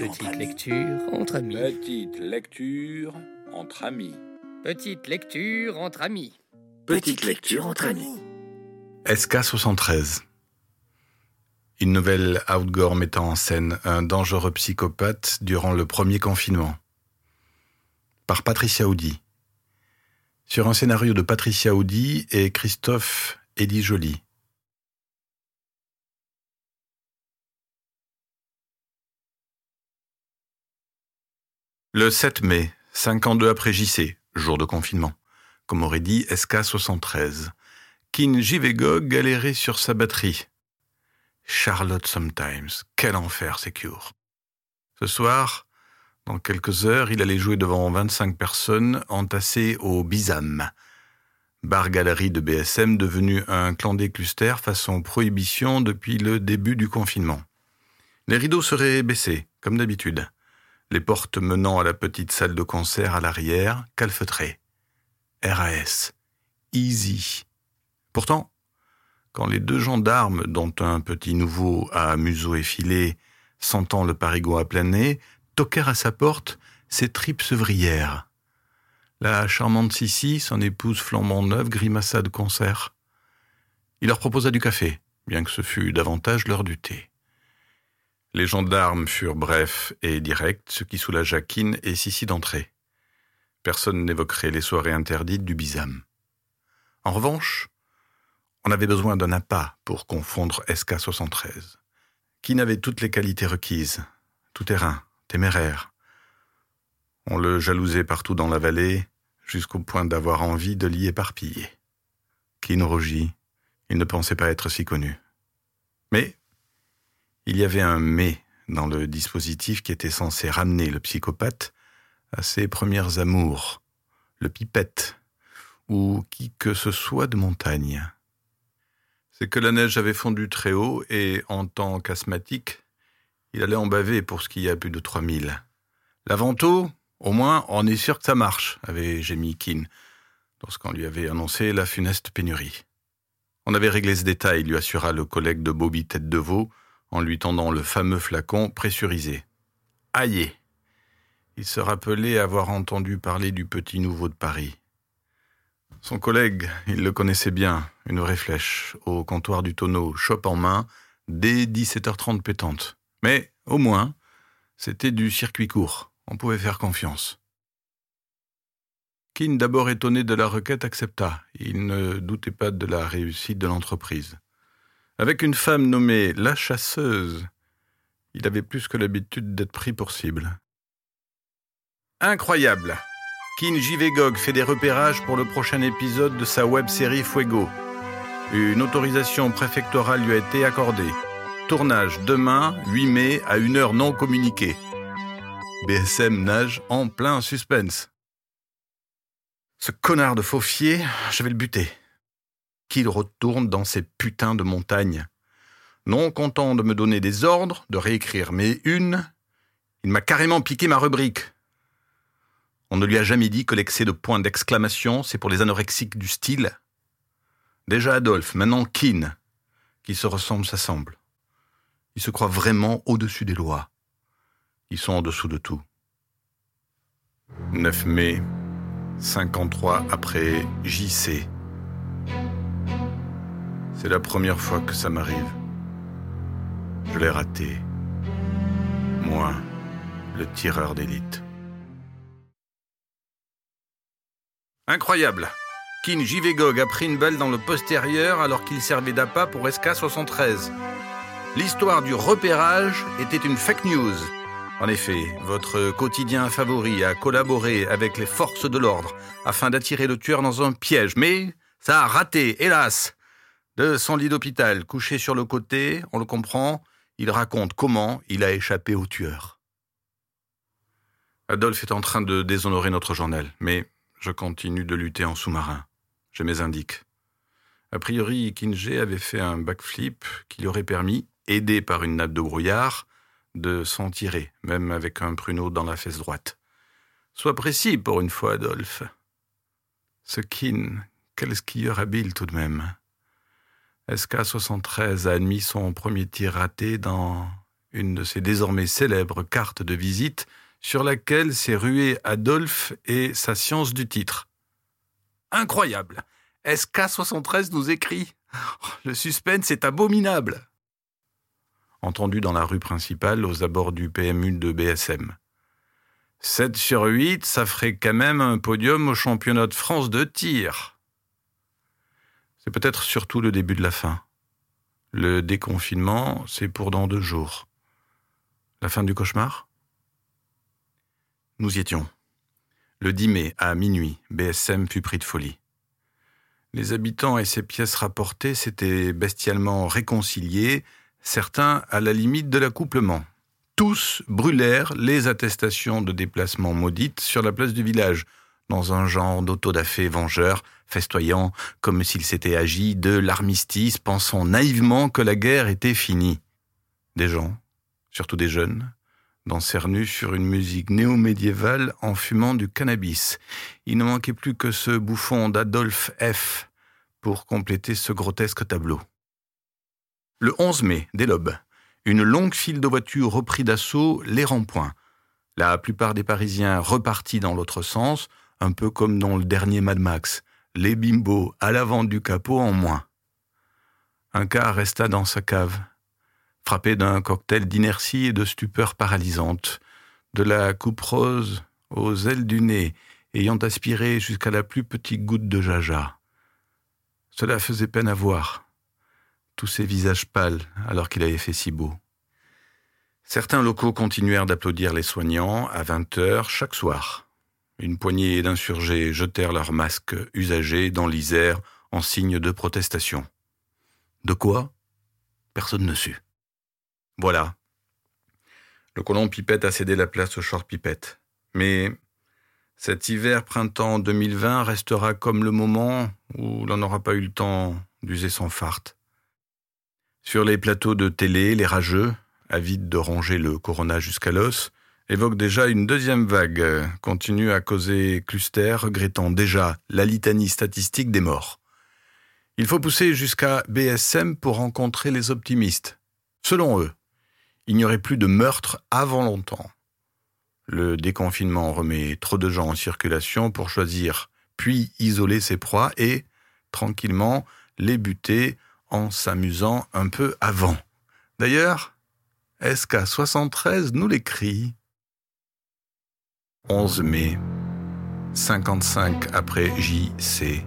Petite lecture entre amis. Petite lecture entre amis. Petite lecture entre amis. Petite lecture entre amis. SK73 Une nouvelle outdoor mettant en scène un dangereux psychopathe durant le premier confinement. Par Patricia Audi. Sur un scénario de Patricia Audi et Christophe Eddie Joly. Le 7 mai, 52 après JC, jour de confinement, comme aurait dit SK73, Kin Jivegog galérait sur sa batterie. Charlotte Sometimes, quel enfer Secure. Ce soir, dans quelques heures, il allait jouer devant 25 personnes entassées au Bizam, bar-galerie de BSM devenu un clan des clusters façon prohibition depuis le début du confinement. Les rideaux seraient baissés, comme d'habitude les portes menant à la petite salle de concert à l'arrière, calfeutrées. RAS. Easy. Pourtant, quand les deux gendarmes, dont un petit nouveau à museau effilé, sentant le parigot à plein nez, toquèrent à sa porte, ses tripes sevrières. La charmante Sissi, son épouse flambant neuve, grimaça de concert. Il leur proposa du café, bien que ce fût davantage l'heure du thé. Les gendarmes furent brefs et directs, ce qui soulagea Keane et Sissi d'entrer. Personne n'évoquerait les soirées interdites du Bizam. En revanche, on avait besoin d'un appât pour confondre SK-73. Keane avait toutes les qualités requises, tout terrain, téméraire. On le jalousait partout dans la vallée, jusqu'au point d'avoir envie de l'y éparpiller. Keane rougit, il ne pensait pas être si connu. Mais il y avait un mais dans le dispositif qui était censé ramener le psychopathe à ses premières amours, le pipette, ou qui que ce soit de montagne. C'est que la neige avait fondu très haut et, en tant qu'asthmatique, il allait en baver pour ce qui y a plus de 3000. L'avento, au moins, on est sûr que ça marche, avait gémi Keane, lorsqu'on lui avait annoncé la funeste pénurie. On avait réglé ce détail, lui assura le collègue de Bobby Tête de Veau, en lui tendant le fameux flacon pressurisé. Aïe Il se rappelait avoir entendu parler du petit nouveau de Paris. Son collègue, il le connaissait bien, une vraie flèche, au comptoir du tonneau, chope en main, dès 17h30 pétante. Mais, au moins, c'était du circuit court, on pouvait faire confiance. Keane, d'abord étonné de la requête, accepta. Il ne doutait pas de la réussite de l'entreprise. Avec une femme nommée la chasseuse, il avait plus que l'habitude d'être pris pour cible. Incroyable Kin Jivegog fait des repérages pour le prochain épisode de sa web-série Fuego. Une autorisation préfectorale lui a été accordée. Tournage demain, 8 mai, à une heure non communiquée. BSM nage en plein suspense. Ce connard de faufier, je vais le buter qu'il retourne dans ces putains de montagnes. Non content de me donner des ordres, de réécrire mes unes, il m'a carrément piqué ma rubrique. On ne lui a jamais dit que l'excès de points d'exclamation, c'est pour les anorexiques du style. Déjà Adolphe, maintenant Keane. Qui se ressemblent s'assemblent. Ils se croient vraiment au-dessus des lois. Ils sont en dessous de tout. 9 mai, 53 après JC. C'est la première fois que ça m'arrive. Je l'ai raté. Moi, le tireur d'élite. Incroyable Kin Jivegog a pris une balle dans le postérieur alors qu'il servait d'appât pour SK-73. L'histoire du repérage était une fake news. En effet, votre quotidien favori a collaboré avec les forces de l'ordre afin d'attirer le tueur dans un piège, mais ça a raté, hélas. Son lit d'hôpital, couché sur le côté, on le comprend, il raconte comment il a échappé au tueur. Adolphe est en train de déshonorer notre journal, mais je continue de lutter en sous-marin. J'ai mes indiques. A priori, Kinge avait fait un backflip qui lui aurait permis, aidé par une nappe de brouillard, de s'en tirer, même avec un pruneau dans la fesse droite. Sois précis pour une fois, Adolphe. Ce Kin, quel skieur habile tout de même? SK-73 a admis son premier tir raté dans une de ses désormais célèbres cartes de visite, sur laquelle s'est rué Adolphe et sa science du titre. Incroyable SK73 nous écrit Le suspense est abominable Entendu dans la rue principale aux abords du PMU de BSM. 7 sur 8, ça ferait quand même un podium au championnat de France de tir. C'est peut-être surtout le début de la fin. Le déconfinement, c'est pour dans deux jours. La fin du cauchemar? Nous y étions. Le 10 mai, à minuit, BSM fut pris de folie. Les habitants et ses pièces rapportées s'étaient bestialement réconciliés, certains à la limite de l'accouplement. Tous brûlèrent les attestations de déplacement maudites sur la place du village, dans un genre d'autodafé vengeur, festoyant comme s'il s'était agi de l'armistice, pensant naïvement que la guerre était finie. Des gens, surtout des jeunes, dansèrent nus sur une musique néo-médiévale en fumant du cannabis. Il ne manquait plus que ce bouffon d'Adolphe F pour compléter ce grotesque tableau. Le 11 mai, dès l'aube, une longue file de voitures reprit d'assaut les ronds-points. La plupart des Parisiens repartis dans l'autre sens, un peu comme dans le dernier Mad Max, les bimbos à l'avant du capot en moins. Un cas resta dans sa cave, frappé d'un cocktail d'inertie et de stupeur paralysante, de la coupe rose aux ailes du nez, ayant aspiré jusqu'à la plus petite goutte de jaja. Cela faisait peine à voir, tous ces visages pâles alors qu'il avait fait si beau. Certains locaux continuèrent d'applaudir les soignants à vingt heures chaque soir. Une poignée d'insurgés jetèrent leurs masques usagés dans l'Isère en signe de protestation. De quoi? Personne ne sut. Voilà. Le colon Pipette a cédé la place au short Pipette. Mais cet hiver-printemps 2020 restera comme le moment où l'on n'aura pas eu le temps d'user son fart. Sur les plateaux de télé, les rageux, avides de ronger le corona jusqu'à l'os, évoque déjà une deuxième vague, continue à causer cluster, regrettant déjà la litanie statistique des morts. Il faut pousser jusqu'à BSM pour rencontrer les optimistes. Selon eux, il n'y aurait plus de meurtres avant longtemps. Le déconfinement remet trop de gens en circulation pour choisir, puis isoler ses proies et, tranquillement, les buter en s'amusant un peu avant. D'ailleurs, SK73 nous l'écrit. 11 mai, 55 après JC.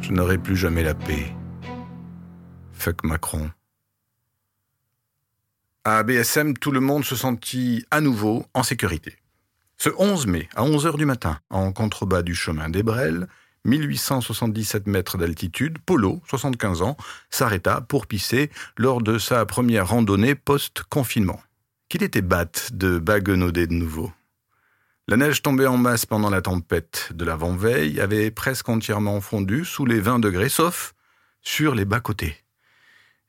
Je n'aurai plus jamais la paix. Fuck Macron. À BSM, tout le monde se sentit à nouveau en sécurité. Ce 11 mai, à 11 heures du matin, en contrebas du chemin d'Ebrel, 1877 mètres d'altitude, Polo, 75 ans, s'arrêta pour pisser lors de sa première randonnée post-confinement qu'il était batte de baguenauder de nouveau. La neige tombée en masse pendant la tempête de l'avant-veille avait presque entièrement fondu sous les 20 degrés, sauf sur les bas-côtés.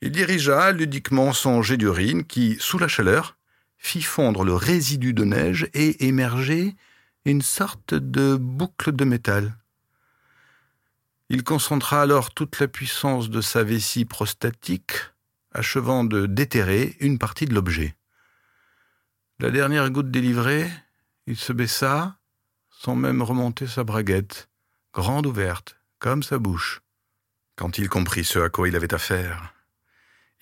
Il dirigea ludiquement son jet d'urine qui, sous la chaleur, fit fondre le résidu de neige et émerger une sorte de boucle de métal. Il concentra alors toute la puissance de sa vessie prostatique, achevant de déterrer une partie de l'objet. La dernière goutte délivrée, il se baissa, sans même remonter sa braguette, grande ouverte, comme sa bouche. Quand il comprit ce à quoi il avait affaire,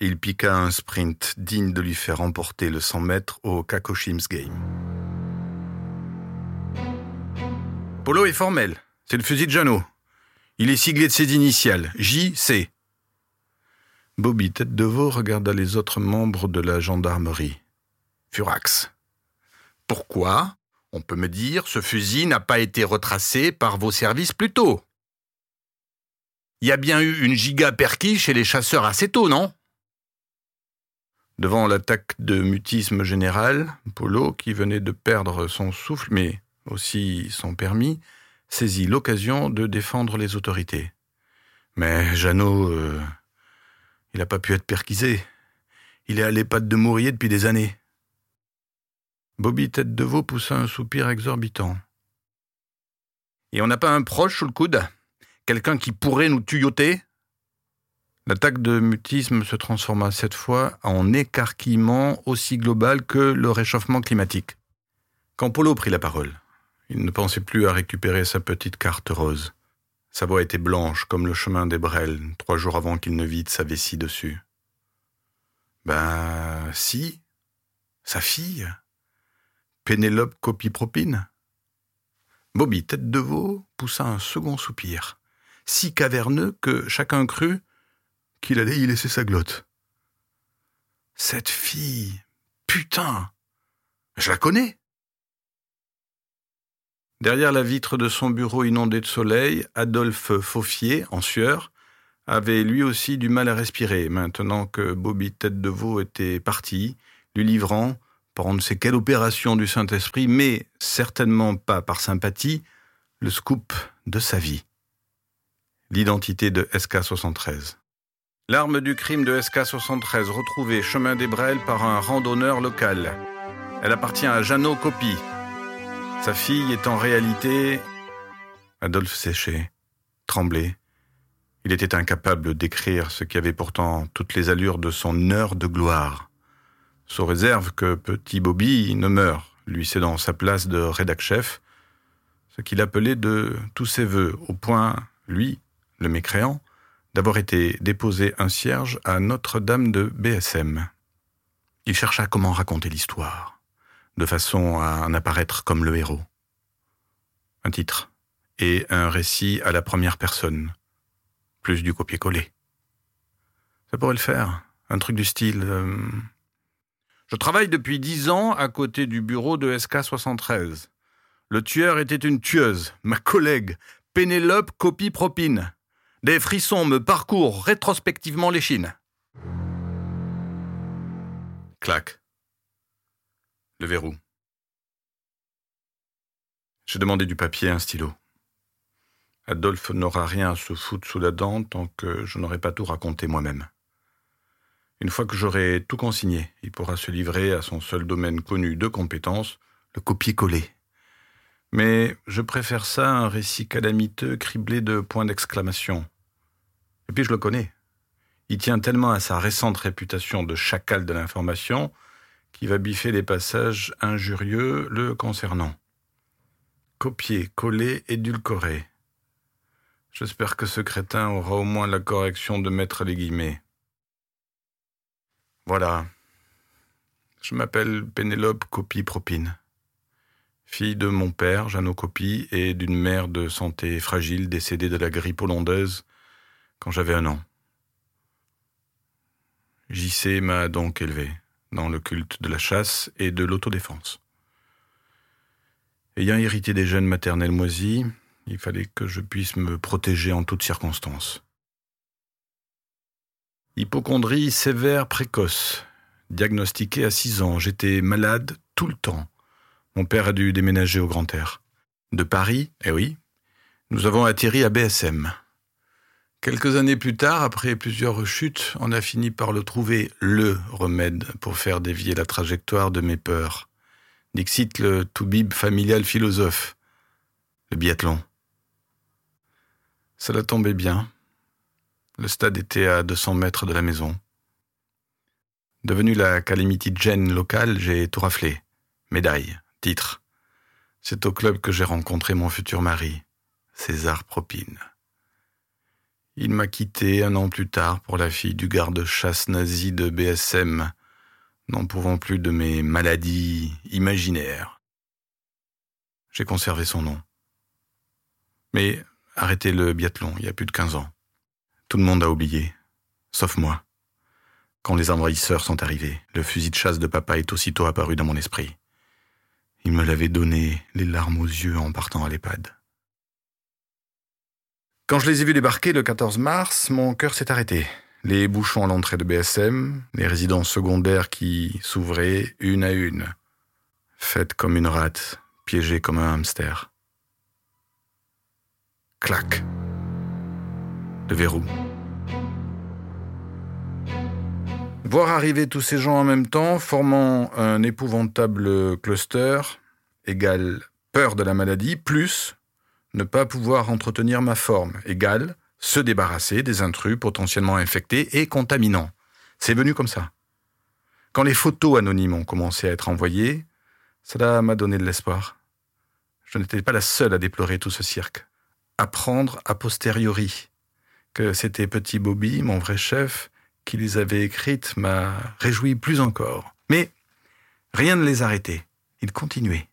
il piqua un sprint digne de lui faire remporter le 100 mètres au Kakoshims Game. Polo est formel, c'est le fusil de Jeannot. Il est siglé de ses initiales, J.C. Bobby Tête de Veau regarda les autres membres de la gendarmerie. Furax. Pourquoi, on peut me dire, ce fusil n'a pas été retracé par vos services plus tôt? Il y a bien eu une giga perquis chez les chasseurs assez tôt, non? Devant l'attaque de mutisme général, Polo, qui venait de perdre son souffle, mais aussi son permis, saisit l'occasion de défendre les autorités. Mais Jeannot, euh, il n'a pas pu être perquisé. Il est à l'EHPAD de Mourier depuis des années. Bobby Tête de Veau poussa un soupir exorbitant. Et on n'a pas un proche sous le coude? Quelqu'un qui pourrait nous tuyoter L'attaque de mutisme se transforma cette fois en écarquillement aussi global que le réchauffement climatique. Quand Polo prit la parole, il ne pensait plus à récupérer sa petite carte rose. Sa voix était blanche comme le chemin des Brels, trois jours avant qu'il ne vide sa vessie dessus. Ben, si, sa fille, Pénélope Copie-Propine. Bobby, tête de veau, poussa un second soupir, si caverneux que chacun crut qu'il allait y laisser sa glotte. Cette fille, putain, je la connais. Derrière la vitre de son bureau inondé de soleil, Adolphe Faufier, en sueur, avait lui aussi du mal à respirer, maintenant que Bobby Tête de Veau était parti, lui livrant, par on ne sait quelle opération du Saint-Esprit, mais certainement pas par sympathie, le scoop de sa vie. L'identité de SK-73. L'arme du crime de SK-73 retrouvée chemin des Brels par un randonneur local. Elle appartient à Jeannot Copy. Sa fille est en réalité... Adolphe séchait, tremblait. Il était incapable d'écrire ce qui avait pourtant toutes les allures de son heure de gloire. Sous réserve que petit Bobby ne meure, lui cédant sa place de rédac-chef, ce qu'il appelait de tous ses voeux, au point, lui, le mécréant, d'avoir été déposé un cierge à Notre-Dame de BSM. Il chercha comment raconter l'histoire, de façon à en apparaître comme le héros. Un titre et un récit à la première personne, plus du copier-coller. Ça pourrait le faire, un truc du style... Euh, Je travaille depuis dix ans à côté du bureau de SK73. Le tueur était une tueuse, ma collègue, Pénélope Copie-Propine. Des frissons me parcourent rétrospectivement l'échine. Clac. Le verrou. J'ai demandé du papier et un stylo. Adolphe n'aura rien à se foutre sous la dent tant que je n'aurai pas tout raconté moi-même. Une fois que j'aurai tout consigné, il pourra se livrer à son seul domaine connu de compétence, le copier-coller. Mais je préfère ça à un récit calamiteux criblé de points d'exclamation. Et puis je le connais. Il tient tellement à sa récente réputation de chacal de l'information qu'il va biffer les passages injurieux le concernant. Copier, coller, édulcorer. J'espère que ce crétin aura au moins la correction de mettre les guillemets. Voilà. Je m'appelle Pénélope Copie Propine fille de mon père, Jeannot Copy, et d'une mère de santé fragile décédée de la grippe hollandaise quand j'avais un an. JC m'a donc élevé dans le culte de la chasse et de l'autodéfense. Ayant hérité des gènes maternels moisis, il fallait que je puisse me protéger en toutes circonstances. Hypochondrie sévère précoce, diagnostiquée à six ans, j'étais malade tout le temps mon père a dû déménager au Grand Air. De Paris, eh oui, nous avons atterri à BSM. Quelques années plus tard, après plusieurs rechutes, on a fini par le trouver le remède pour faire dévier la trajectoire de mes peurs. Dixit le toubib familial philosophe, le biathlon. Cela tombait bien. Le stade était à 200 mètres de la maison. Devenu la calamity Gen locale, j'ai tout raflé. Médaille, Titre. C'est au club que j'ai rencontré mon futur mari, César Propine. Il m'a quitté un an plus tard pour la fille du garde-chasse nazi de BSM, n'en pouvant plus de mes maladies imaginaires. J'ai conservé son nom. Mais arrêtez le biathlon il y a plus de quinze ans. Tout le monde a oublié, sauf moi. Quand les envahisseurs sont arrivés, le fusil de chasse de papa est aussitôt apparu dans mon esprit. Il me l'avait donné, les larmes aux yeux en partant à l'EHPAD. Quand je les ai vus débarquer le 14 mars, mon cœur s'est arrêté. Les bouchons à l'entrée de BSM, les résidences secondaires qui s'ouvraient une à une, faites comme une rate, piégée comme un hamster. Clac. Le verrou. Voir arriver tous ces gens en même temps, formant un épouvantable cluster, égale peur de la maladie, plus ne pas pouvoir entretenir ma forme, égale se débarrasser des intrus potentiellement infectés et contaminants. C'est venu comme ça. Quand les photos anonymes ont commencé à être envoyées, cela m'a donné de l'espoir. Je n'étais pas la seule à déplorer tout ce cirque. Apprendre a posteriori que c'était Petit Bobby, mon vrai chef, qui les avait écrites m'a réjoui plus encore. Mais rien ne les arrêtait. Ils continuaient.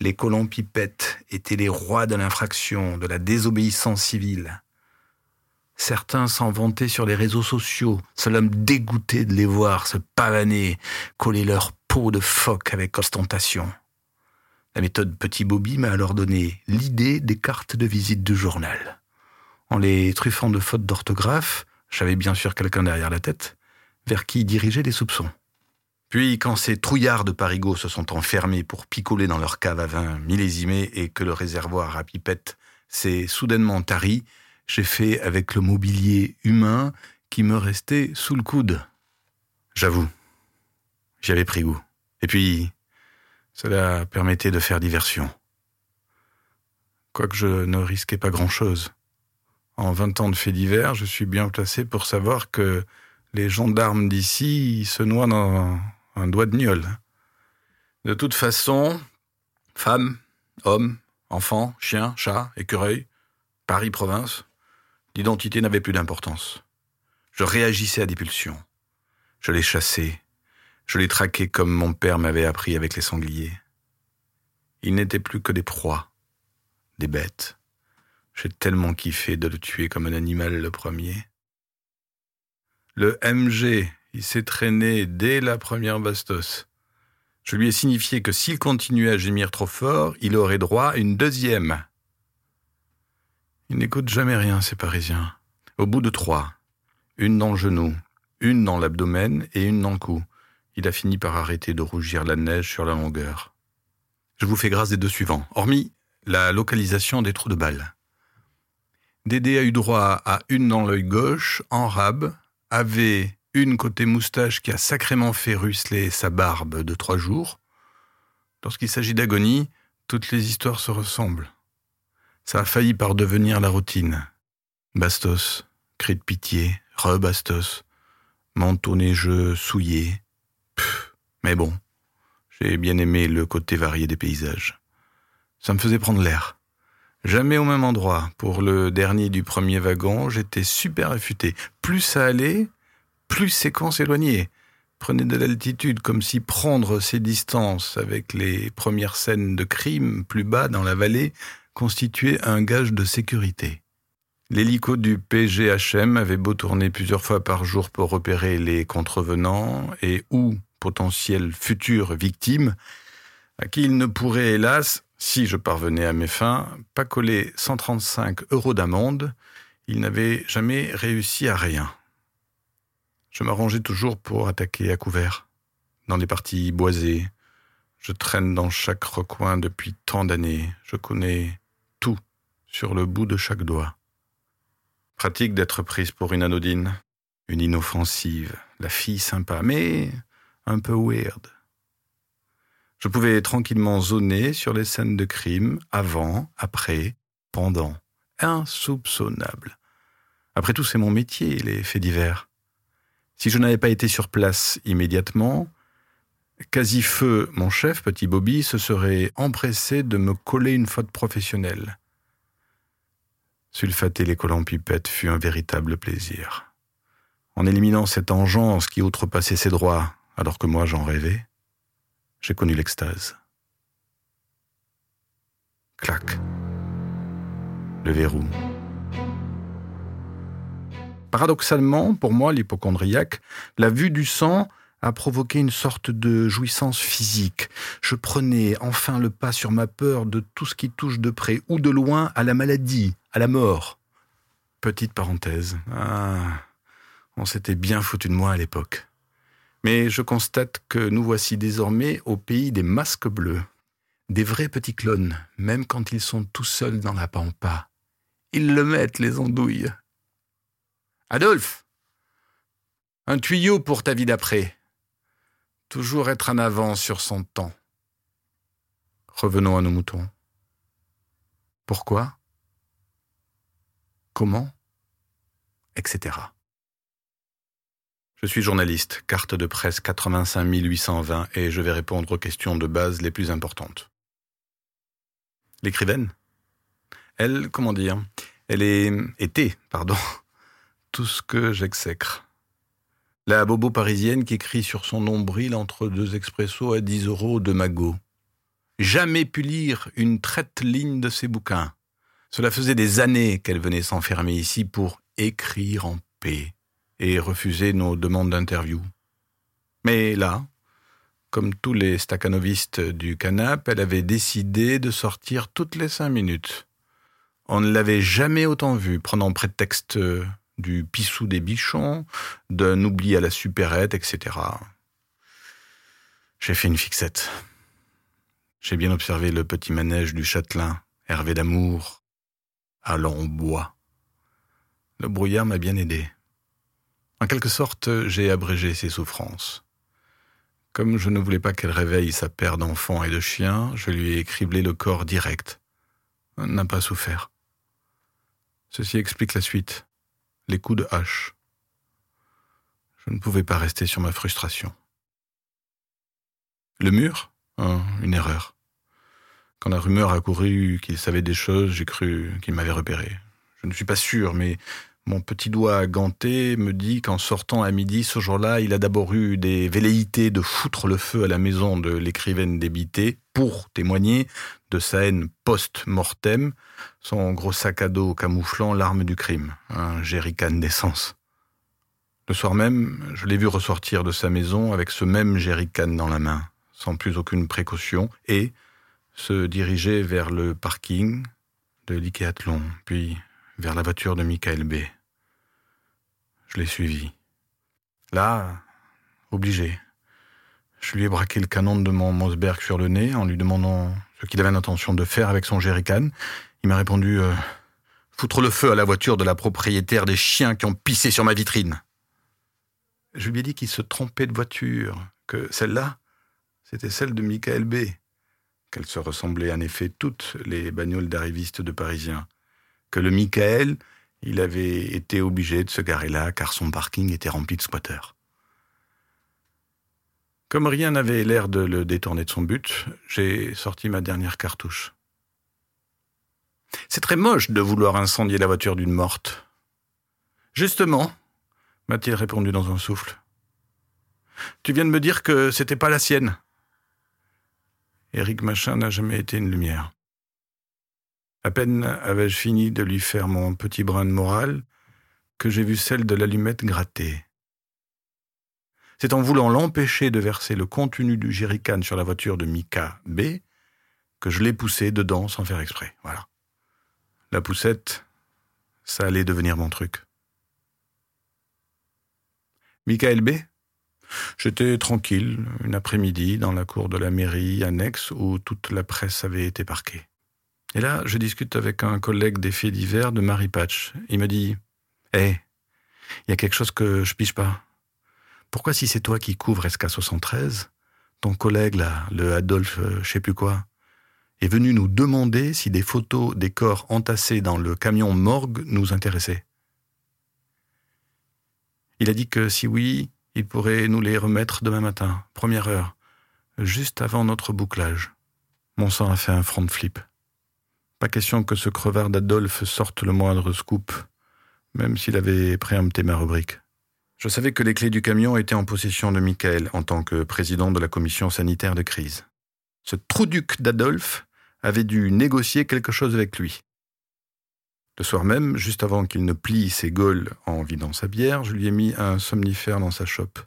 Les colons pipettes étaient les rois de l'infraction, de la désobéissance civile. Certains s'en vantaient sur les réseaux sociaux. Cela me dégoûtait de les voir se pavaner, coller leur peau de phoque avec ostentation. La méthode Petit Bobby m'a alors donné l'idée des cartes de visite du journal. En les truffant de fautes d'orthographe, j'avais bien sûr quelqu'un derrière la tête, vers qui diriger les soupçons. Puis, quand ces trouillards de parigots se sont enfermés pour picoler dans leur cave à vin millésimée et que le réservoir à pipette s'est soudainement tari, j'ai fait avec le mobilier humain qui me restait sous le coude. J'avoue, j'y avais pris goût. Et puis, cela permettait de faire diversion. Quoique je ne risquais pas grand-chose. En vingt ans de faits divers, je suis bien placé pour savoir que les gendarmes d'ici se noient dans un doigt de gnôle. De toute façon, femmes, hommes, enfants, chiens, chats, écureuils, Paris province, l'identité n'avait plus d'importance. Je réagissais à des pulsions. Je les chassais. Je les traquais comme mon père m'avait appris avec les sangliers. Ils n'étaient plus que des proies, des bêtes. J'ai tellement kiffé de le tuer comme un animal le premier. Le MG, il s'est traîné dès la première bastos. Je lui ai signifié que s'il continuait à gémir trop fort, il aurait droit à une deuxième. Il n'écoute jamais rien, ces Parisiens. Au bout de trois, une dans le genou, une dans l'abdomen et une dans le cou, il a fini par arrêter de rougir la neige sur la longueur. Je vous fais grâce des deux suivants, hormis la localisation des trous de balles. Dédé a eu droit à une dans l'œil gauche, en rab, avait une côté moustache qui a sacrément fait ruisseler sa barbe de trois jours. Lorsqu'il s'agit d'agonie, toutes les histoires se ressemblent. Ça a failli par devenir la routine. Bastos, cri de pitié, re-bastos, manteau neigeux souillé. Pff, mais bon, j'ai bien aimé le côté varié des paysages. Ça me faisait prendre l'air. Jamais au même endroit. Pour le dernier du premier wagon, j'étais super affûté. Plus ça allait, plus ses camps s'éloignaient. Prenez de l'altitude comme si prendre ses distances avec les premières scènes de crime plus bas dans la vallée constituait un gage de sécurité. L'hélico du PGHM avait beau tourner plusieurs fois par jour pour repérer les contrevenants et ou potentielles futures victimes, à qui il ne pourrait hélas si je parvenais à mes fins, pas coller 135 euros d'amende, il n'avait jamais réussi à rien. Je m'arrangeais toujours pour attaquer à couvert, dans des parties boisées. Je traîne dans chaque recoin depuis tant d'années. Je connais tout sur le bout de chaque doigt. Pratique d'être prise pour une anodine, une inoffensive, la fille sympa, mais un peu weird. Je pouvais tranquillement zoner sur les scènes de crime, avant, après, pendant. Insoupçonnable. Après tout, c'est mon métier, les faits divers. Si je n'avais pas été sur place immédiatement, Quasi-feu, mon chef, petit Bobby, se serait empressé de me coller une faute professionnelle. Sulfater les collants pipettes fut un véritable plaisir. En éliminant cette engeance qui outrepassait ses droits, alors que moi j'en rêvais, j'ai connu l'extase. Clac. Le verrou. Paradoxalement, pour moi, l'hypochondriaque, la vue du sang a provoqué une sorte de jouissance physique. Je prenais enfin le pas sur ma peur de tout ce qui touche de près ou de loin à la maladie, à la mort. Petite parenthèse. Ah, on s'était bien foutu de moi à l'époque. Mais je constate que nous voici désormais au pays des masques bleus. Des vrais petits clones, même quand ils sont tout seuls dans la pampa. Ils le mettent, les andouilles. Adolphe Un tuyau pour ta vie d'après. Toujours être en avance sur son temps. Revenons à nos moutons. Pourquoi? Comment? Etc. Je suis journaliste, carte de presse 85 820, et je vais répondre aux questions de base les plus importantes. L'écrivaine? Elle, comment dire? Elle est était, pardon, tout ce que j'exècre. La bobo parisienne qui écrit sur son nombril entre deux expressos à 10 euros de magot. Jamais pu lire une traite ligne de ses bouquins. Cela faisait des années qu'elle venait s'enfermer ici pour écrire en paix et refuser nos demandes d'interview. Mais là, comme tous les staccanovistes du canap, elle avait décidé de sortir toutes les cinq minutes. On ne l'avait jamais autant vue, prenant prétexte du pissou des bichons, d'un oubli à la supérette, etc. J'ai fait une fixette. J'ai bien observé le petit manège du châtelain, Hervé d'amour, au bois. Le brouillard m'a bien aidé. En quelque sorte, j'ai abrégé ses souffrances. Comme je ne voulais pas qu'elle réveille sa paire d'enfants et de chiens, je lui ai criblé le corps direct. Elle n'a pas souffert. Ceci explique la suite. Les coups de hache. Je ne pouvais pas rester sur ma frustration. Le mur? Hein, Une erreur. Quand la rumeur a couru qu'il savait des choses, j'ai cru qu'il m'avait repéré. Je ne suis pas sûr, mais mon petit doigt ganté me dit qu'en sortant à midi ce jour-là, il a d'abord eu des velléités de foutre le feu à la maison de l'écrivaine débitée pour témoigner de sa haine post-mortem, son gros sac à dos camouflant l'arme du crime, un jerrycan d'essence. Le soir même, je l'ai vu ressortir de sa maison avec ce même jerrycan dans la main, sans plus aucune précaution, et se diriger vers le parking de l'Ikeathlon, puis vers la voiture de Michael B. L'ai suivi. Là, obligé. Je lui ai braqué le canon de mon Mosberg sur le nez en lui demandant ce qu'il avait l'intention de faire avec son jerrycan. Il m'a répondu euh, Foutre le feu à la voiture de la propriétaire des chiens qui ont pissé sur ma vitrine. Je lui ai dit qu'il se trompait de voiture, que celle-là, c'était celle de Michael B., qu'elle se ressemblait en effet toutes les bagnoles d'arrivistes de Parisiens, que le Michael, il avait été obligé de se garer là car son parking était rempli de squatteurs. Comme rien n'avait l'air de le détourner de son but, j'ai sorti ma dernière cartouche. C'est très moche de vouloir incendier la voiture d'une morte. Justement, m'a-t-il répondu dans un souffle. Tu viens de me dire que c'était pas la sienne. Éric Machin n'a jamais été une lumière. À peine avais-je fini de lui faire mon petit brin de morale que j'ai vu celle de l'allumette gratter. C'est en voulant l'empêcher de verser le contenu du jerrycan sur la voiture de Mika B que je l'ai poussé dedans sans faire exprès. Voilà. La poussette, ça allait devenir mon truc. Michael B? J'étais tranquille une après-midi dans la cour de la mairie annexe où toute la presse avait été parquée. Et là, je discute avec un collègue des faits divers de Marie Patch. Il me dit Hé, il y a quelque chose que je piche pas. Pourquoi, si c'est toi qui couvres SK73, ton collègue, le Adolphe, euh, je sais plus quoi, est venu nous demander si des photos des corps entassés dans le camion morgue nous intéressaient Il a dit que si oui, il pourrait nous les remettre demain matin, première heure, juste avant notre bouclage. Mon sang a fait un front flip. Pas question que ce crevard d'Adolphe sorte le moindre scoop, même s'il avait préempté ma rubrique. Je savais que les clés du camion étaient en possession de Michael en tant que président de la commission sanitaire de crise. Ce trouduc d'Adolphe avait dû négocier quelque chose avec lui. Le soir même, juste avant qu'il ne plie ses gaules en vidant sa bière, je lui ai mis un somnifère dans sa chope.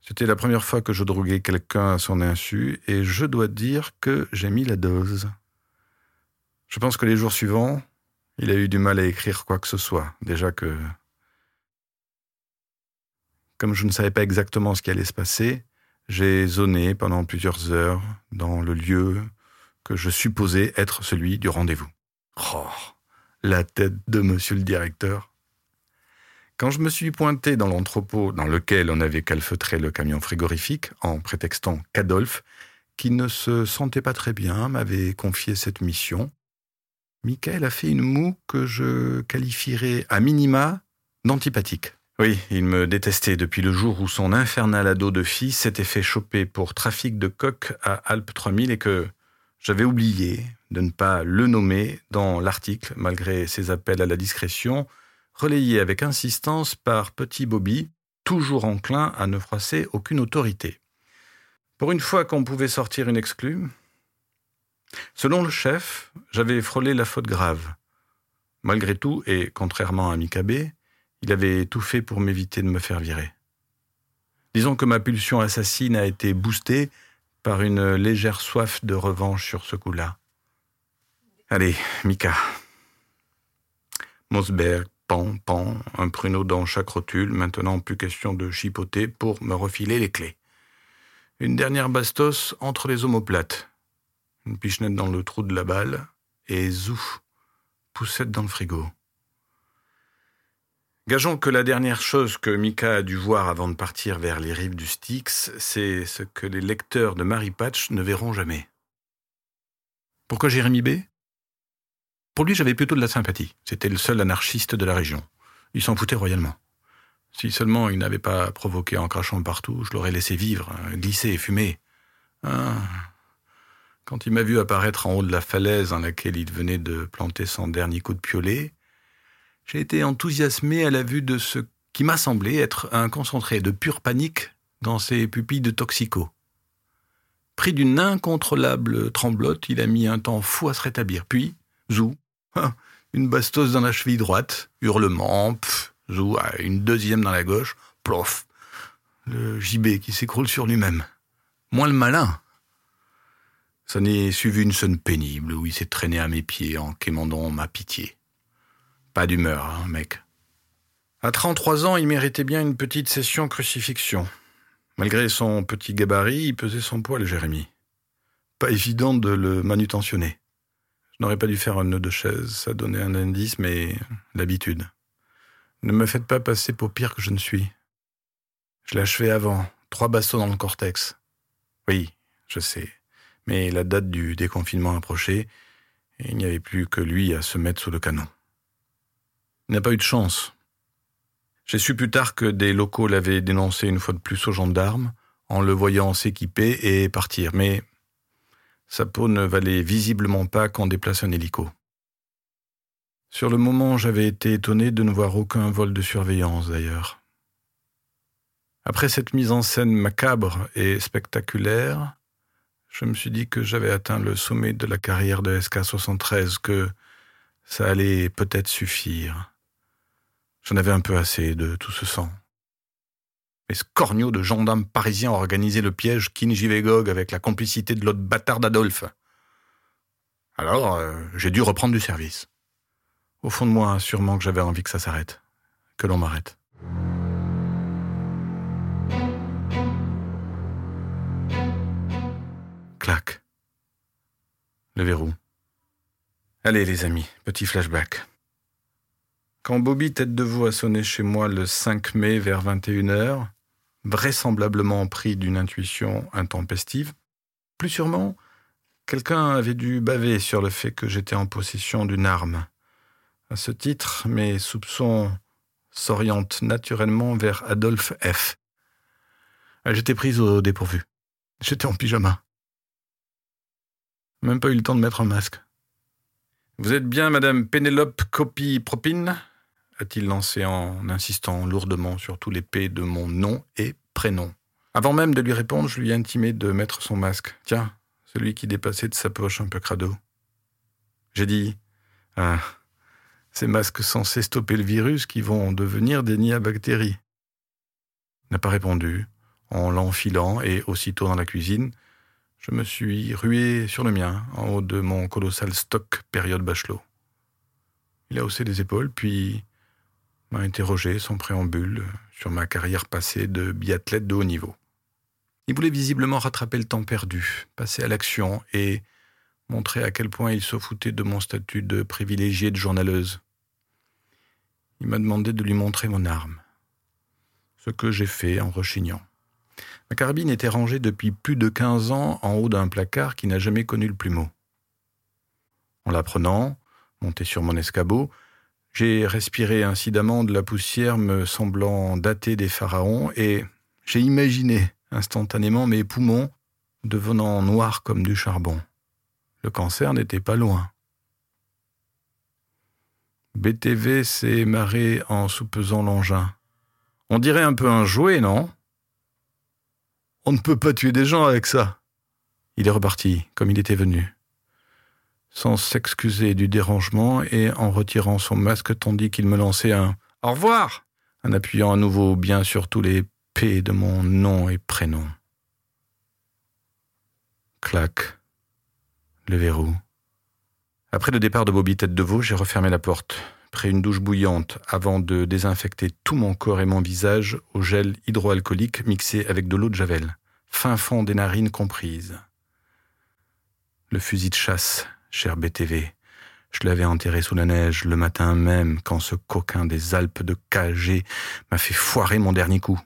C'était la première fois que je droguais quelqu'un à son insu, et je dois dire que j'ai mis la dose. Je pense que les jours suivants, il a eu du mal à écrire quoi que ce soit. Déjà que, comme je ne savais pas exactement ce qui allait se passer, j'ai zoné pendant plusieurs heures dans le lieu que je supposais être celui du rendez-vous. Oh, la tête de monsieur le directeur. Quand je me suis pointé dans l'entrepôt dans lequel on avait calfeutré le camion frigorifique, en prétextant qu'Adolphe, qui ne se sentait pas très bien, m'avait confié cette mission, Michael a fait une moue que je qualifierais à minima d'antipathique. Oui, il me détestait depuis le jour où son infernal ado de fille s'était fait choper pour trafic de coq à Alpes 3000 et que j'avais oublié de ne pas le nommer dans l'article, malgré ses appels à la discrétion, relayé avec insistance par Petit Bobby, toujours enclin à ne froisser aucune autorité. Pour une fois qu'on pouvait sortir une exclue, selon le chef, j'avais frôlé la faute grave. Malgré tout, et contrairement à Mikabe, il avait tout fait pour m'éviter de me faire virer. Disons que ma pulsion assassine a été boostée par une légère soif de revanche sur ce coup-là. Allez, Mika. Mosberg, pan, pan, un pruneau dans chaque rotule, maintenant plus question de chipoter pour me refiler les clés. Une dernière bastos entre les omoplates. Une pichenette dans le trou de la balle, et zouf, poussette dans le frigo. Gageons que la dernière chose que Mika a dû voir avant de partir vers les rives du Styx, c'est ce que les lecteurs de Mary Patch ne verront jamais. Pourquoi Jérémy B? Pour lui, j'avais plutôt de la sympathie. C'était le seul anarchiste de la région. Il s'en foutait royalement. Si seulement il n'avait pas provoqué en crachant partout, je l'aurais laissé vivre, glisser et fumer. Ah. Quand il m'a vu apparaître en haut de la falaise en laquelle il venait de planter son dernier coup de piolet, j'ai été enthousiasmé à la vue de ce qui m'a semblé être un concentré de pure panique dans ses pupilles de toxico. Pris d'une incontrôlable tremblote, il a mis un temps fou à se rétablir. Puis, zou, hein, une bastos dans la cheville droite, hurlement, pff, zou, une deuxième dans la gauche, plof, le gibet qui s'écroule sur lui-même. Moins le malin. Ça n'est suivi une scène pénible où il s'est traîné à mes pieds en quémandant ma pitié. Pas d'humeur, hein, mec. À 33 ans, il méritait bien une petite session crucifixion. Malgré son petit gabarit, il pesait son poids, le Jérémy. Pas évident de le manutentionner. Je n'aurais pas dû faire un nœud de chaise, ça donnait un indice, mais l'habitude. Ne me faites pas passer pour pire que je ne suis. Je achevé avant, trois bastons dans le cortex. Oui, je sais, mais la date du déconfinement approchait, et il n'y avait plus que lui à se mettre sous le canon. Il n'a pas eu de chance. J'ai su plus tard que des locaux l'avaient dénoncé une fois de plus aux gendarmes, en le voyant s'équiper et partir, mais sa peau ne valait visiblement pas qu'on déplace un hélico. Sur le moment, j'avais été étonné de ne voir aucun vol de surveillance d'ailleurs. Après cette mise en scène macabre et spectaculaire, je me suis dit que j'avais atteint le sommet de la carrière de SK-73, que ça allait peut-être suffire. J'en avais un peu assez de tout ce sang. Les scornios de gendarmes parisiens ont organisé le piège Kinjivegog avec la complicité de l'autre bâtard d'Adolphe. Alors, euh, j'ai dû reprendre du service. Au fond de moi, sûrement que j'avais envie que ça s'arrête, que l'on m'arrête. Clac. Le verrou. Allez les amis, petit flashback. Quand Bobby Tête de Veau a sonné chez moi le 5 mai vers 21h, vraisemblablement pris d'une intuition intempestive, plus sûrement, quelqu'un avait dû baver sur le fait que j'étais en possession d'une arme. À ce titre, mes soupçons s'orientent naturellement vers Adolphe F. J'étais prise au dépourvu. J'étais en pyjama. Même pas eu le temps de mettre un masque. Vous êtes bien Madame Pénélope Copy Propine a-t-il lancé en insistant lourdement sur tous les P de mon nom et prénom. Avant même de lui répondre, je lui ai intimé de mettre son masque. Tiens, celui qui dépassait de sa poche un peu crado. J'ai dit Ah, ces masques censés stopper le virus qui vont devenir des nids à bactéries. N'a pas répondu, en l'enfilant, et aussitôt dans la cuisine, je me suis rué sur le mien, en haut de mon colossal stock période Bachelot. Il a haussé les épaules, puis m'a interrogé sans préambule sur ma carrière passée de biathlète de haut niveau. Il voulait visiblement rattraper le temps perdu, passer à l'action et montrer à quel point il se foutait de mon statut de privilégié de journaleuse. Il m'a demandé de lui montrer mon arme, ce que j'ai fait en rechignant. Ma carabine était rangée depuis plus de quinze ans en haut d'un placard qui n'a jamais connu le plumeau. En la prenant, Monté sur mon escabeau, j'ai respiré incidemment de la poussière me semblant datée des pharaons et j'ai imaginé instantanément mes poumons devenant noirs comme du charbon. Le cancer n'était pas loin. BTV s'est marré en soupesant l'engin. On dirait un peu un jouet, non? On ne peut pas tuer des gens avec ça. Il est reparti, comme il était venu, sans s'excuser du dérangement et en retirant son masque tandis qu'il me lançait un Au revoir en appuyant à nouveau bien sur tous les P de mon nom et prénom. Clac. Le verrou. Après le départ de Bobby Tête de Veau, j'ai refermé la porte, pris une douche bouillante avant de désinfecter tout mon corps et mon visage au gel hydroalcoolique mixé avec de l'eau de javel, fin fond des narines comprises. Le fusil de chasse, cher BTV, je l'avais enterré sous la neige le matin même quand ce coquin des Alpes de KG m'a fait foirer mon dernier coup.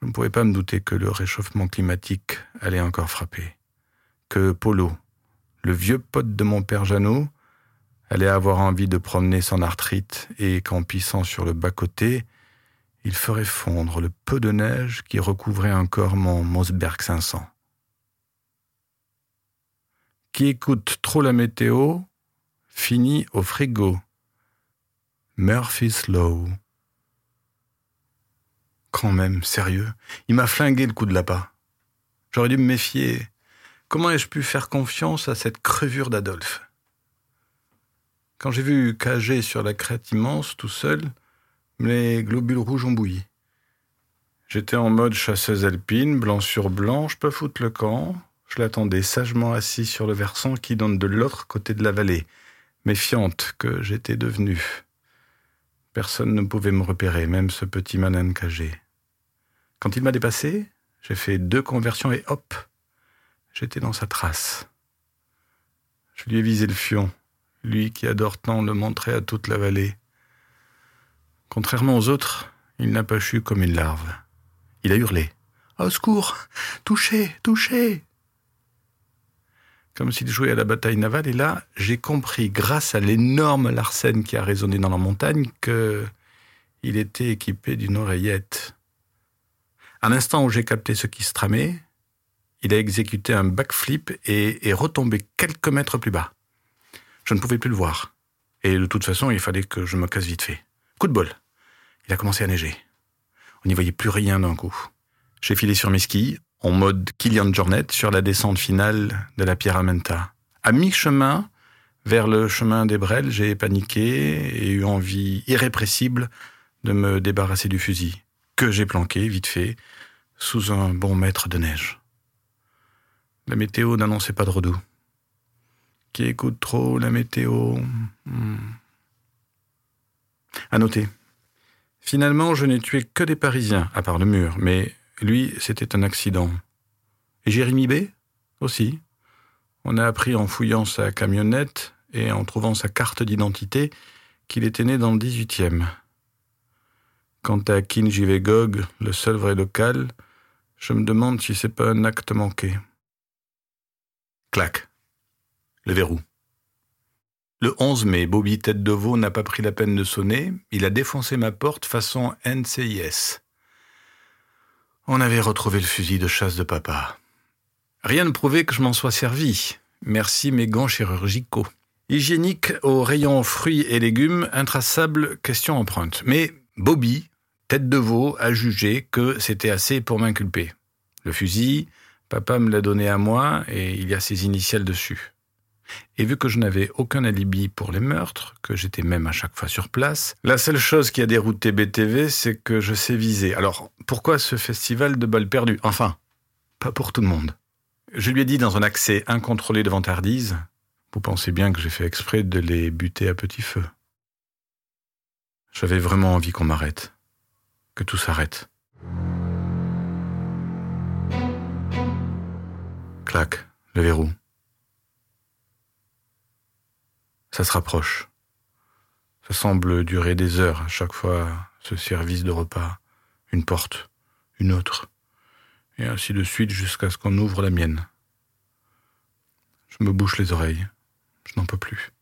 Je ne pouvais pas me douter que le réchauffement climatique allait encore frapper, que Polo, le vieux pote de mon père Jeannot allait avoir envie de promener son arthrite et qu'en pissant sur le bas-côté, il ferait fondre le peu de neige qui recouvrait encore mon Mosberg 500. Qui écoute trop la météo finit au frigo. Murphy's Law. Quand même, sérieux, il m'a flingué le coup de lapin. J'aurais dû me méfier. Comment ai-je pu faire confiance à cette crevure d'Adolphe? Quand j'ai vu cager sur la crête immense, tout seul, les globules rouges ont bouilli. J'étais en mode chasseuse alpine, blanc sur blanc, je peux foutre le camp. Je l'attendais sagement assis sur le versant qui donne de l'autre côté de la vallée, méfiante que j'étais devenue. Personne ne pouvait me repérer, même ce petit manan cagé. Quand il m'a dépassé, j'ai fait deux conversions et hop, J'étais dans sa trace. Je lui ai visé le fion, lui qui adore tant le montrer à toute la vallée. Contrairement aux autres, il n'a pas chu comme une larve. Il a hurlé. Au secours Touché Touché Comme s'il jouait à la bataille navale, et là, j'ai compris, grâce à l'énorme Larsen qui a résonné dans la montagne, que il était équipé d'une oreillette. À l'instant où j'ai capté ce qui se tramait, il a exécuté un backflip et est retombé quelques mètres plus bas. Je ne pouvais plus le voir. Et de toute façon, il fallait que je me casse vite fait. Coup de bol. Il a commencé à neiger. On n'y voyait plus rien d'un coup. J'ai filé sur mes skis, en mode Kilian Jornet, sur la descente finale de la Pierramenta. À mi-chemin, vers le chemin des Brels, j'ai paniqué et eu envie irrépressible de me débarrasser du fusil, que j'ai planqué, vite fait, sous un bon mètre de neige. La météo n'annonçait pas de redoux. Qui écoute trop la météo hmm. À noter. Finalement, je n'ai tué que des Parisiens, à part le mur, mais lui, c'était un accident. Et Jérémy B Aussi. On a appris en fouillant sa camionnette et en trouvant sa carte d'identité qu'il était né dans le 18e. Quant à Kinjivegog, le seul vrai local, je me demande si c'est pas un acte manqué. Clac. Le verrou. Le 11 mai, Bobby Tête de Veau n'a pas pris la peine de sonner. Il a défoncé ma porte façon NCIS. On avait retrouvé le fusil de chasse de papa. Rien ne prouvait que je m'en sois servi. Merci mes gants chirurgicaux. Hygiénique au rayon fruits et légumes, intraçable question empreinte. Mais Bobby, tête de veau, a jugé que c'était assez pour m'inculper. Le fusil, Papa me l'a donné à moi et il y a ses initiales dessus. Et vu que je n'avais aucun alibi pour les meurtres, que j'étais même à chaque fois sur place, la seule chose qui a dérouté BTV, c'est que je sais viser. Alors, pourquoi ce festival de balles perdues? Enfin, pas pour tout le monde. Je lui ai dit dans un accès incontrôlé de vantardise, vous pensez bien que j'ai fait exprès de les buter à petit feu? J'avais vraiment envie qu'on m'arrête, que tout s'arrête. Clac, le verrou. Ça se rapproche. Ça semble durer des heures à chaque fois, ce service de repas. Une porte, une autre, et ainsi de suite jusqu'à ce qu'on ouvre la mienne. Je me bouche les oreilles. Je n'en peux plus.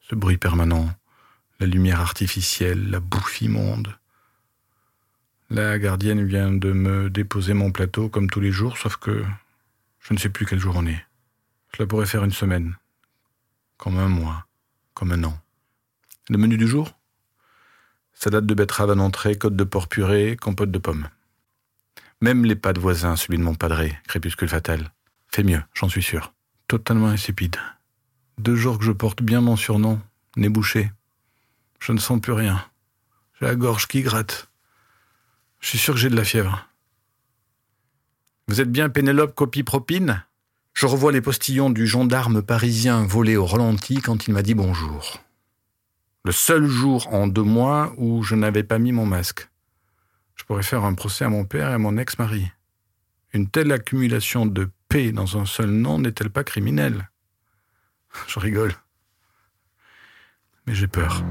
ce bruit permanent, la lumière artificielle, la bouffe immonde. La gardienne vient de me déposer mon plateau comme tous les jours, sauf que je ne sais plus quel jour on est. Cela pourrait faire une semaine, comme un mois, comme un an. Le menu du jour? Salade de betterave à entrée, côte de porc purée, compote de pommes. Même les pas de voisin, celui de mon padré, crépuscule fatal. Fait mieux, j'en suis sûr. Totalement insipide. Deux jours que je porte bien mon surnom, nez bouché. Je ne sens plus rien. J'ai la gorge qui gratte. Je suis sûr que j'ai de la fièvre. Vous êtes bien Pénélope copie propine Je revois les postillons du gendarme parisien voler au ralenti quand il m'a dit bonjour. Le seul jour en deux mois où je n'avais pas mis mon masque. Je pourrais faire un procès à mon père et à mon ex-mari. Une telle accumulation de P dans un seul nom n'est-elle pas criminelle? Je rigole. Mais j'ai peur.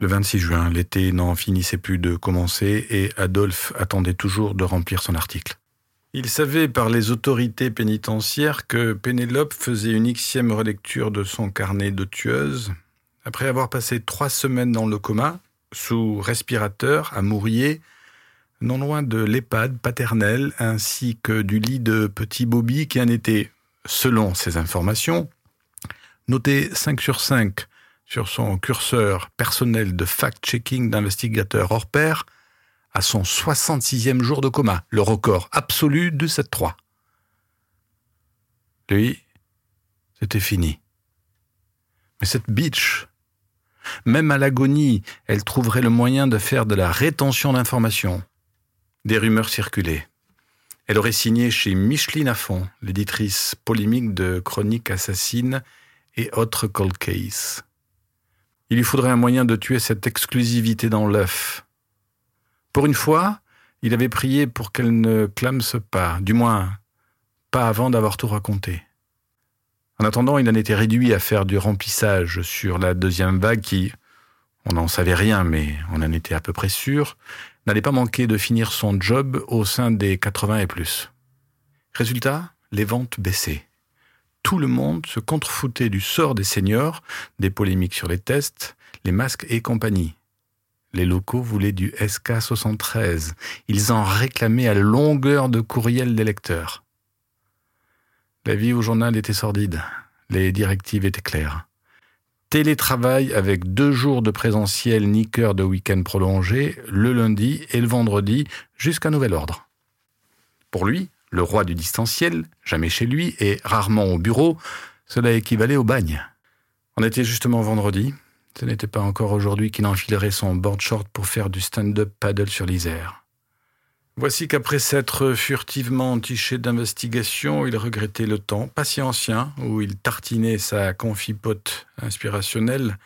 Le 26 juin, l'été n'en finissait plus de commencer et Adolphe attendait toujours de remplir son article. Il savait par les autorités pénitentiaires que Pénélope faisait une xième relecture de son carnet de tueuse. Après avoir passé trois semaines dans le coma, sous respirateur, à Mourier, non loin de l'EHPAD paternelle ainsi que du lit de petit Bobby qui en était, selon ses informations, noté 5 sur 5 sur son curseur personnel de fact-checking d'investigateur hors pair à son 66e jour de coma, le record absolu de cette 3. Lui, c'était fini. Mais cette bitch, même à l'agonie, elle trouverait le moyen de faire de la rétention d'informations. Des rumeurs circulaient. Elle aurait signé chez Micheline Affon, l'éditrice polémique de Chroniques assassines et autres cold cases. Il lui faudrait un moyen de tuer cette exclusivité dans l'œuf. Pour une fois, il avait prié pour qu'elle ne clamse pas, du moins pas avant d'avoir tout raconté. En attendant, il en était réduit à faire du remplissage sur la deuxième vague qui, on n'en savait rien, mais on en était à peu près sûr, n'allait pas manquer de finir son job au sein des 80 et plus. Résultat, les ventes baissaient tout le monde se contrefoutait du sort des seniors, des polémiques sur les tests, les masques et compagnie. Les locaux voulaient du SK73. Ils en réclamaient à longueur de courriel des lecteurs. La vie au journal était sordide. Les directives étaient claires. Télétravail avec deux jours de présentiel ni cœur de week-end prolongé, le lundi et le vendredi, jusqu'à nouvel ordre. Pour lui, le roi du distanciel, jamais chez lui et rarement au bureau, cela équivalait au bagne. On était justement vendredi. Ce n'était pas encore aujourd'hui qu'il enfilerait son board short pour faire du stand-up paddle sur l'Isère. Voici qu'après s'être furtivement entiché d'investigation, il regrettait le temps, pas si ancien, où il tartinait sa confipote inspirationnelle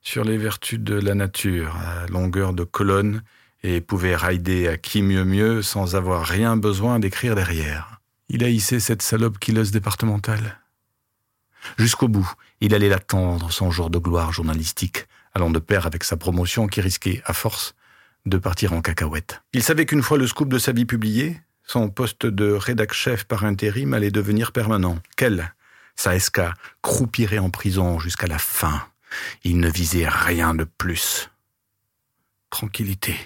sur les vertus de la nature, à longueur de colonne et pouvait rider à qui mieux mieux sans avoir rien besoin d'écrire derrière. Il haïssait cette salope quileuse départementale. Jusqu'au bout, il allait l'attendre, son jour de gloire journalistique, allant de pair avec sa promotion qui risquait, à force, de partir en cacahuète. Il savait qu'une fois le scoop de sa vie publié, son poste de rédac-chef par intérim allait devenir permanent. Quel Sa SK croupirait en prison jusqu'à la fin. Il ne visait rien de plus. Tranquillité.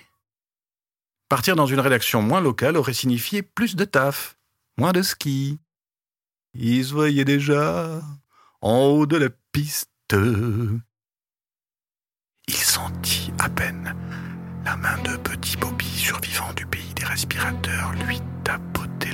Partir dans une rédaction moins locale aurait signifié plus de taf, moins de ski. Il se voyait déjà en haut de la piste. Il sentit à peine la main de petit Bobby, survivant du pays des respirateurs, lui tapoter